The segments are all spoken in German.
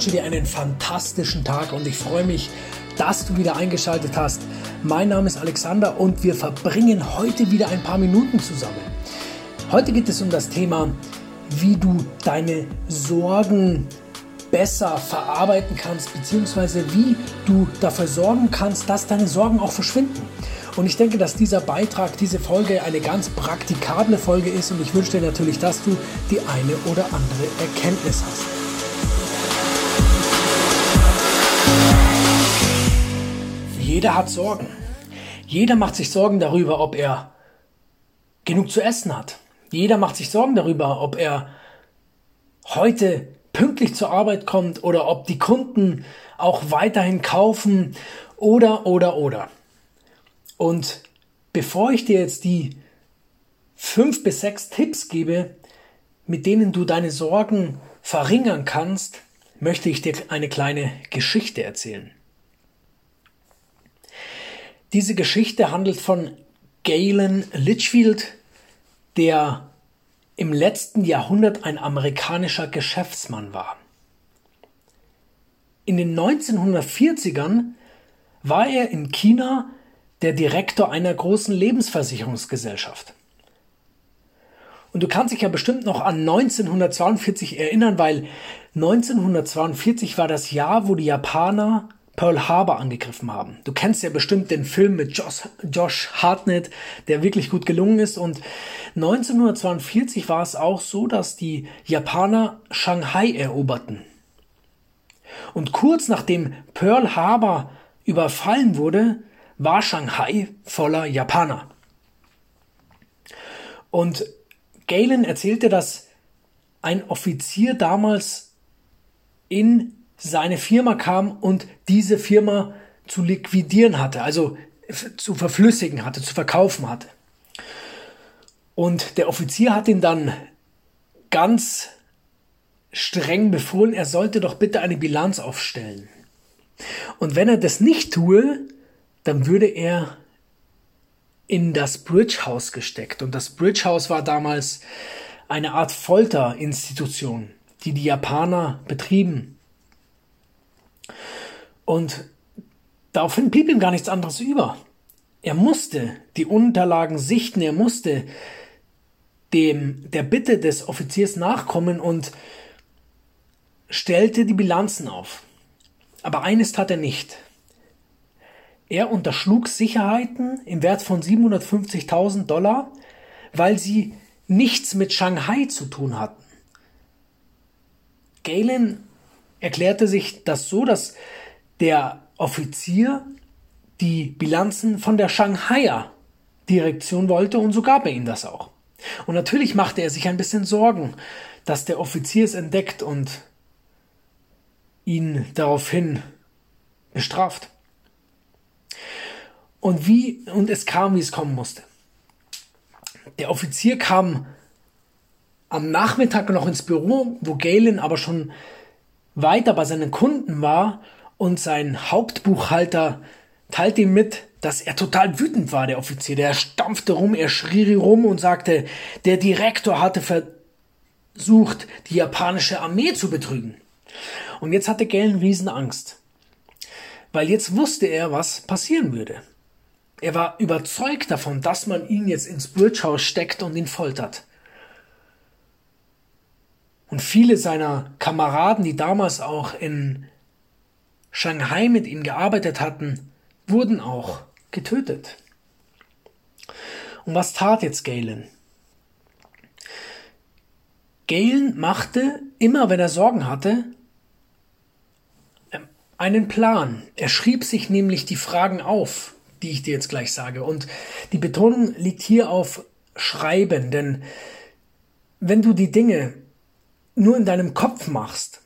wünsche dir einen fantastischen Tag und ich freue mich, dass du wieder eingeschaltet hast. Mein Name ist Alexander und wir verbringen heute wieder ein paar Minuten zusammen. Heute geht es um das Thema, wie du deine Sorgen besser verarbeiten kannst, beziehungsweise wie du dafür sorgen kannst, dass deine Sorgen auch verschwinden. Und ich denke, dass dieser Beitrag, diese Folge eine ganz praktikable Folge ist und ich wünsche dir natürlich, dass du die eine oder andere Erkenntnis hast. Jeder hat Sorgen. Jeder macht sich Sorgen darüber, ob er genug zu essen hat. Jeder macht sich Sorgen darüber, ob er heute pünktlich zur Arbeit kommt oder ob die Kunden auch weiterhin kaufen oder oder oder. Und bevor ich dir jetzt die fünf bis sechs Tipps gebe, mit denen du deine Sorgen verringern kannst, möchte ich dir eine kleine Geschichte erzählen. Diese Geschichte handelt von Galen Litchfield, der im letzten Jahrhundert ein amerikanischer Geschäftsmann war. In den 1940ern war er in China der Direktor einer großen Lebensversicherungsgesellschaft. Und du kannst dich ja bestimmt noch an 1942 erinnern, weil 1942 war das Jahr, wo die Japaner Pearl Harbor angegriffen haben. Du kennst ja bestimmt den Film mit Josh, Josh Hartnett, der wirklich gut gelungen ist. Und 1942 war es auch so, dass die Japaner Shanghai eroberten. Und kurz nachdem Pearl Harbor überfallen wurde, war Shanghai voller Japaner. Und Galen erzählte, dass ein Offizier damals in seine Firma kam und diese Firma zu liquidieren hatte, also zu verflüssigen hatte, zu verkaufen hatte. Und der Offizier hat ihn dann ganz streng befohlen, er sollte doch bitte eine Bilanz aufstellen. Und wenn er das nicht tue, dann würde er in das Bridge House gesteckt. Und das Bridge House war damals eine Art Folterinstitution, die die Japaner betrieben. Und daraufhin blieb ihm gar nichts anderes über. Er musste die Unterlagen sichten, er musste dem, der Bitte des Offiziers nachkommen und stellte die Bilanzen auf. Aber eines tat er nicht. Er unterschlug Sicherheiten im Wert von 750.000 Dollar, weil sie nichts mit Shanghai zu tun hatten. Galen erklärte sich das so, dass der Offizier die Bilanzen von der Shanghaier Direktion wollte und so gab er ihm das auch. Und natürlich machte er sich ein bisschen Sorgen, dass der Offizier es entdeckt und ihn daraufhin bestraft. Und wie, und es kam, wie es kommen musste. Der Offizier kam am Nachmittag noch ins Büro, wo Galen aber schon weiter bei seinen Kunden war und sein Hauptbuchhalter teilte ihm mit, dass er total wütend war, der Offizier. Der stampfte rum, er schrie rum und sagte, der Direktor hatte versucht, die japanische Armee zu betrügen. Und jetzt hatte Galen Riesenangst. Weil jetzt wusste er, was passieren würde. Er war überzeugt davon, dass man ihn jetzt ins Bridge steckt und ihn foltert. Und viele seiner Kameraden, die damals auch in Shanghai mit ihm gearbeitet hatten, wurden auch getötet. Und was tat jetzt Galen? Galen machte, immer wenn er Sorgen hatte, einen Plan. Er schrieb sich nämlich die Fragen auf, die ich dir jetzt gleich sage. Und die Betonung liegt hier auf Schreiben, denn wenn du die Dinge nur in deinem Kopf machst,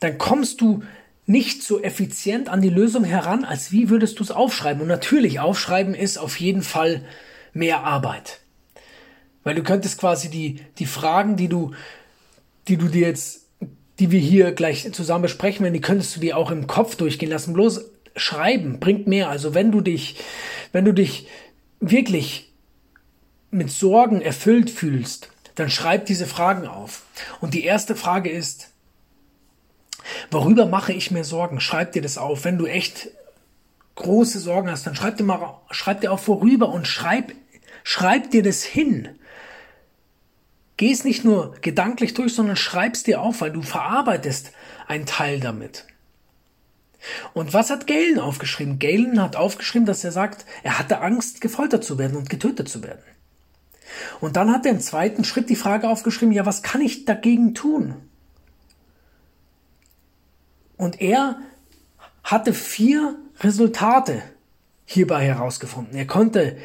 dann kommst du nicht so effizient an die Lösung heran, als wie würdest du es aufschreiben. Und natürlich, aufschreiben ist auf jeden Fall mehr Arbeit. Weil du könntest quasi die, die Fragen, die du, die du dir jetzt, die wir hier gleich zusammen besprechen werden, die könntest du dir auch im Kopf durchgehen lassen. Bloß Schreiben bringt mehr. Also wenn du dich, wenn du dich wirklich mit Sorgen erfüllt fühlst, dann schreib diese Fragen auf. Und die erste Frage ist, Worüber mache ich mir Sorgen? Schreib dir das auf. Wenn du echt große Sorgen hast, dann schreib dir mal, schreib dir auf worüber und schreib, schreib dir das hin. Geh es nicht nur gedanklich durch, sondern schreib es dir auf, weil du verarbeitest einen Teil damit. Und was hat Galen aufgeschrieben? Galen hat aufgeschrieben, dass er sagt, er hatte Angst, gefoltert zu werden und getötet zu werden. Und dann hat er im zweiten Schritt die Frage aufgeschrieben, ja, was kann ich dagegen tun? Und er hatte vier Resultate hierbei herausgefunden. Er konnte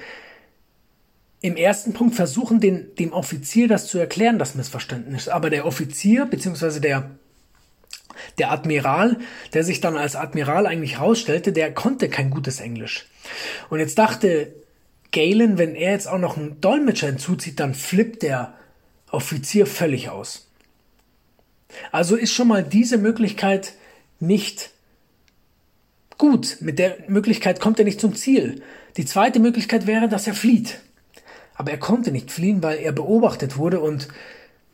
im ersten Punkt versuchen, den, dem Offizier das zu erklären, das Missverständnis. Aber der Offizier, beziehungsweise der, der Admiral, der sich dann als Admiral eigentlich herausstellte, der konnte kein gutes Englisch. Und jetzt dachte Galen, wenn er jetzt auch noch einen Dolmetscher hinzuzieht, dann flippt der Offizier völlig aus. Also ist schon mal diese Möglichkeit nicht gut. Mit der Möglichkeit kommt er nicht zum Ziel. Die zweite Möglichkeit wäre, dass er flieht. Aber er konnte nicht fliehen, weil er beobachtet wurde und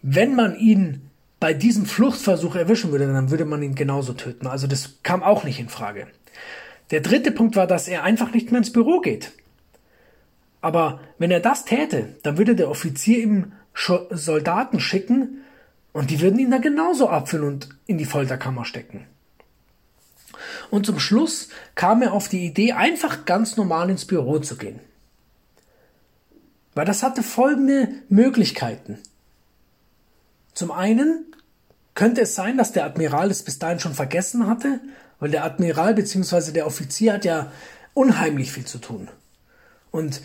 wenn man ihn bei diesem Fluchtversuch erwischen würde, dann würde man ihn genauso töten. Also das kam auch nicht in Frage. Der dritte Punkt war, dass er einfach nicht mehr ins Büro geht. Aber wenn er das täte, dann würde der Offizier ihm Soldaten schicken und die würden ihn dann genauso abfüllen und in die Folterkammer stecken. Und zum Schluss kam er auf die Idee, einfach ganz normal ins Büro zu gehen. Weil das hatte folgende Möglichkeiten. Zum einen könnte es sein, dass der Admiral es bis dahin schon vergessen hatte, weil der Admiral bzw. der Offizier hat ja unheimlich viel zu tun. Und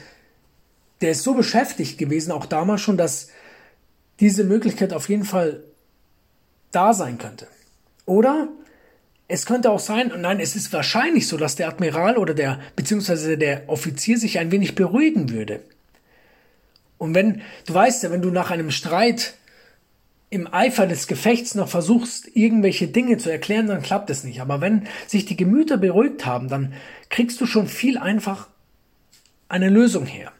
der ist so beschäftigt gewesen, auch damals schon, dass diese Möglichkeit auf jeden Fall da sein könnte. Oder es könnte auch sein, und nein, es ist wahrscheinlich so, dass der Admiral oder der, beziehungsweise der Offizier sich ein wenig beruhigen würde. Und wenn, du weißt ja, wenn du nach einem Streit im Eifer des Gefechts noch versuchst, irgendwelche Dinge zu erklären, dann klappt es nicht. Aber wenn sich die Gemüter beruhigt haben, dann kriegst du schon viel einfach eine Lösung her.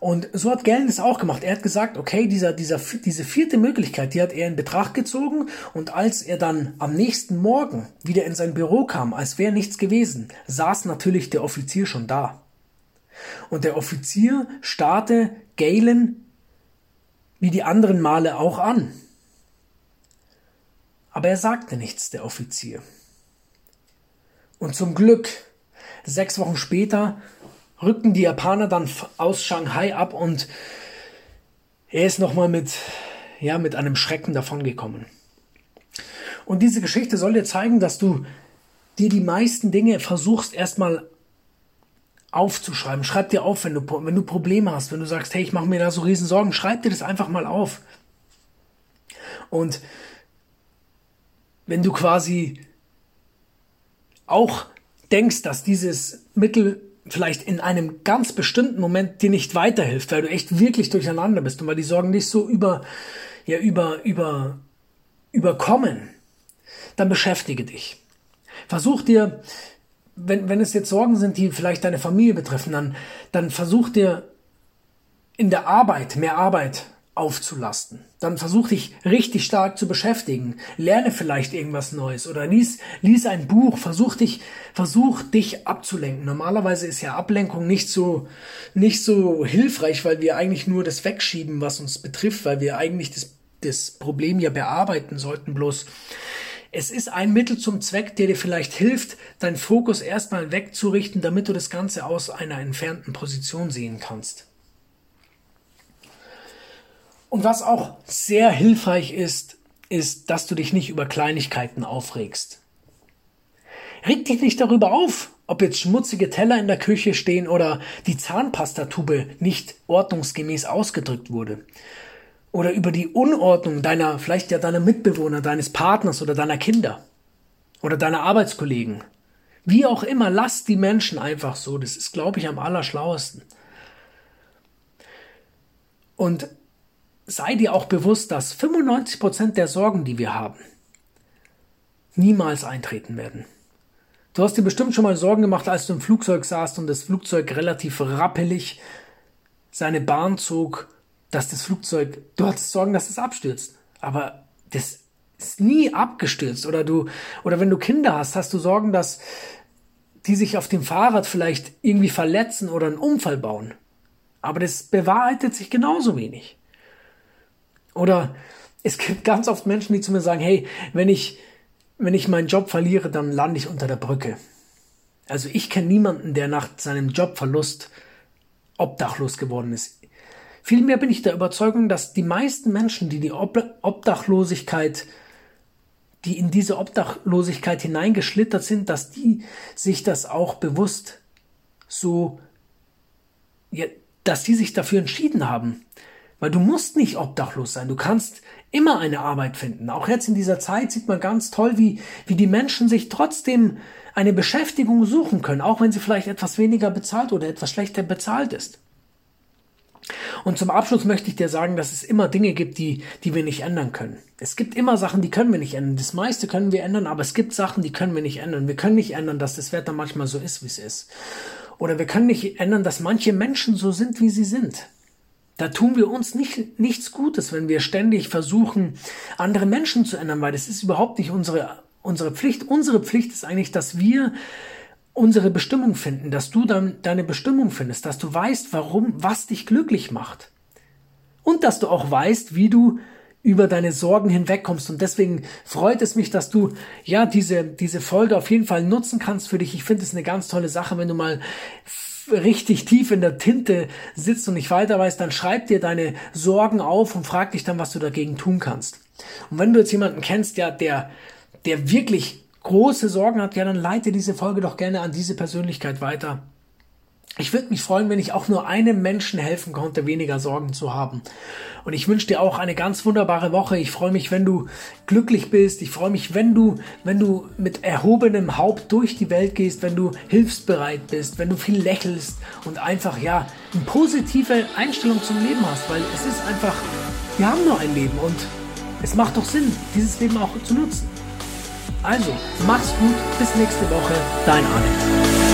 Und so hat Gellen es auch gemacht. Er hat gesagt, okay, dieser, dieser, diese vierte Möglichkeit, die hat er in Betracht gezogen. Und als er dann am nächsten Morgen wieder in sein Büro kam, als wäre nichts gewesen, saß natürlich der Offizier schon da. Und der Offizier starrte Galen wie die anderen Male auch an. Aber er sagte nichts, der Offizier. Und zum Glück, sechs Wochen später rückten die Japaner dann aus Shanghai ab und er ist nochmal mit, ja, mit einem Schrecken davongekommen. Und diese Geschichte soll dir zeigen, dass du dir die meisten Dinge versuchst erstmal aufzuschreiben. Schreib dir auf, wenn du, wenn du Probleme hast, wenn du sagst, hey, ich mache mir da so riesen Sorgen, schreib dir das einfach mal auf. Und wenn du quasi auch denkst, dass dieses Mittel vielleicht in einem ganz bestimmten Moment dir nicht weiterhilft, weil du echt wirklich durcheinander bist und weil die Sorgen dich so über, ja, über, über, überkommen, dann beschäftige dich. Versuch dir, wenn, wenn es jetzt Sorgen sind, die vielleicht deine Familie betreffen, dann, dann versuch dir in der Arbeit mehr Arbeit aufzulasten. Dann versuch dich richtig stark zu beschäftigen. Lerne vielleicht irgendwas Neues oder lies, lies ein Buch. Versuch dich, versuch dich abzulenken. Normalerweise ist ja Ablenkung nicht so, nicht so hilfreich, weil wir eigentlich nur das wegschieben, was uns betrifft, weil wir eigentlich das, das Problem ja bearbeiten sollten. Bloß es ist ein Mittel zum Zweck, der dir vielleicht hilft, deinen Fokus erstmal wegzurichten, damit du das Ganze aus einer entfernten Position sehen kannst. Und was auch sehr hilfreich ist, ist, dass du dich nicht über Kleinigkeiten aufregst. Reg dich nicht darüber auf, ob jetzt schmutzige Teller in der Küche stehen oder die Zahnpastatube nicht ordnungsgemäß ausgedrückt wurde. Oder über die Unordnung deiner, vielleicht ja deiner Mitbewohner, deines Partners oder deiner Kinder. Oder deiner Arbeitskollegen. Wie auch immer, lass die Menschen einfach so. Das ist, glaube ich, am allerschlauesten. Und sei dir auch bewusst, dass 95% der Sorgen, die wir haben, niemals eintreten werden. Du hast dir bestimmt schon mal Sorgen gemacht, als du im Flugzeug saßt und das Flugzeug relativ rappelig seine Bahn zog, dass das Flugzeug, du hattest Sorgen, dass es abstürzt. Aber das ist nie abgestürzt oder du, oder wenn du Kinder hast, hast du Sorgen, dass die sich auf dem Fahrrad vielleicht irgendwie verletzen oder einen Unfall bauen. Aber das bewahrheitet sich genauso wenig. Oder es gibt ganz oft Menschen, die zu mir sagen, hey, wenn ich, wenn ich meinen Job verliere, dann lande ich unter der Brücke. Also ich kenne niemanden, der nach seinem Jobverlust obdachlos geworden ist. Vielmehr bin ich der Überzeugung, dass die meisten Menschen, die die Obdachlosigkeit, die in diese Obdachlosigkeit hineingeschlittert sind, dass die sich das auch bewusst so, ja, dass die sich dafür entschieden haben. Weil du musst nicht obdachlos sein. Du kannst immer eine Arbeit finden. Auch jetzt in dieser Zeit sieht man ganz toll, wie, wie die Menschen sich trotzdem eine Beschäftigung suchen können, auch wenn sie vielleicht etwas weniger bezahlt oder etwas schlechter bezahlt ist. Und zum Abschluss möchte ich dir sagen, dass es immer Dinge gibt, die, die wir nicht ändern können. Es gibt immer Sachen, die können wir nicht ändern. Das meiste können wir ändern, aber es gibt Sachen, die können wir nicht ändern. Wir können nicht ändern, dass das Wetter manchmal so ist, wie es ist. Oder wir können nicht ändern, dass manche Menschen so sind, wie sie sind. Da tun wir uns nicht, nichts Gutes, wenn wir ständig versuchen, andere Menschen zu ändern, weil das ist überhaupt nicht unsere, unsere Pflicht. Unsere Pflicht ist eigentlich, dass wir unsere Bestimmung finden, dass du dann deine Bestimmung findest, dass du weißt, warum, was dich glücklich macht. Und dass du auch weißt, wie du über deine Sorgen hinwegkommst. Und deswegen freut es mich, dass du ja diese, diese Folge auf jeden Fall nutzen kannst für dich. Ich finde es eine ganz tolle Sache, wenn du mal richtig tief in der Tinte sitzt und nicht weiter weißt, dann schreib dir deine Sorgen auf und frag dich dann, was du dagegen tun kannst. Und wenn du jetzt jemanden kennst, der, der, der wirklich große Sorgen hat, ja, dann leite diese Folge doch gerne an diese Persönlichkeit weiter. Ich würde mich freuen, wenn ich auch nur einem Menschen helfen konnte, weniger Sorgen zu haben. Und ich wünsche dir auch eine ganz wunderbare Woche. Ich freue mich, wenn du glücklich bist. Ich freue mich, wenn du, wenn du mit erhobenem Haupt durch die Welt gehst, wenn du hilfsbereit bist, wenn du viel lächelst und einfach, ja, eine positive Einstellung zum Leben hast, weil es ist einfach, wir haben nur ein Leben und es macht doch Sinn, dieses Leben auch zu nutzen. Also, mach's gut, bis nächste Woche, dein Alex.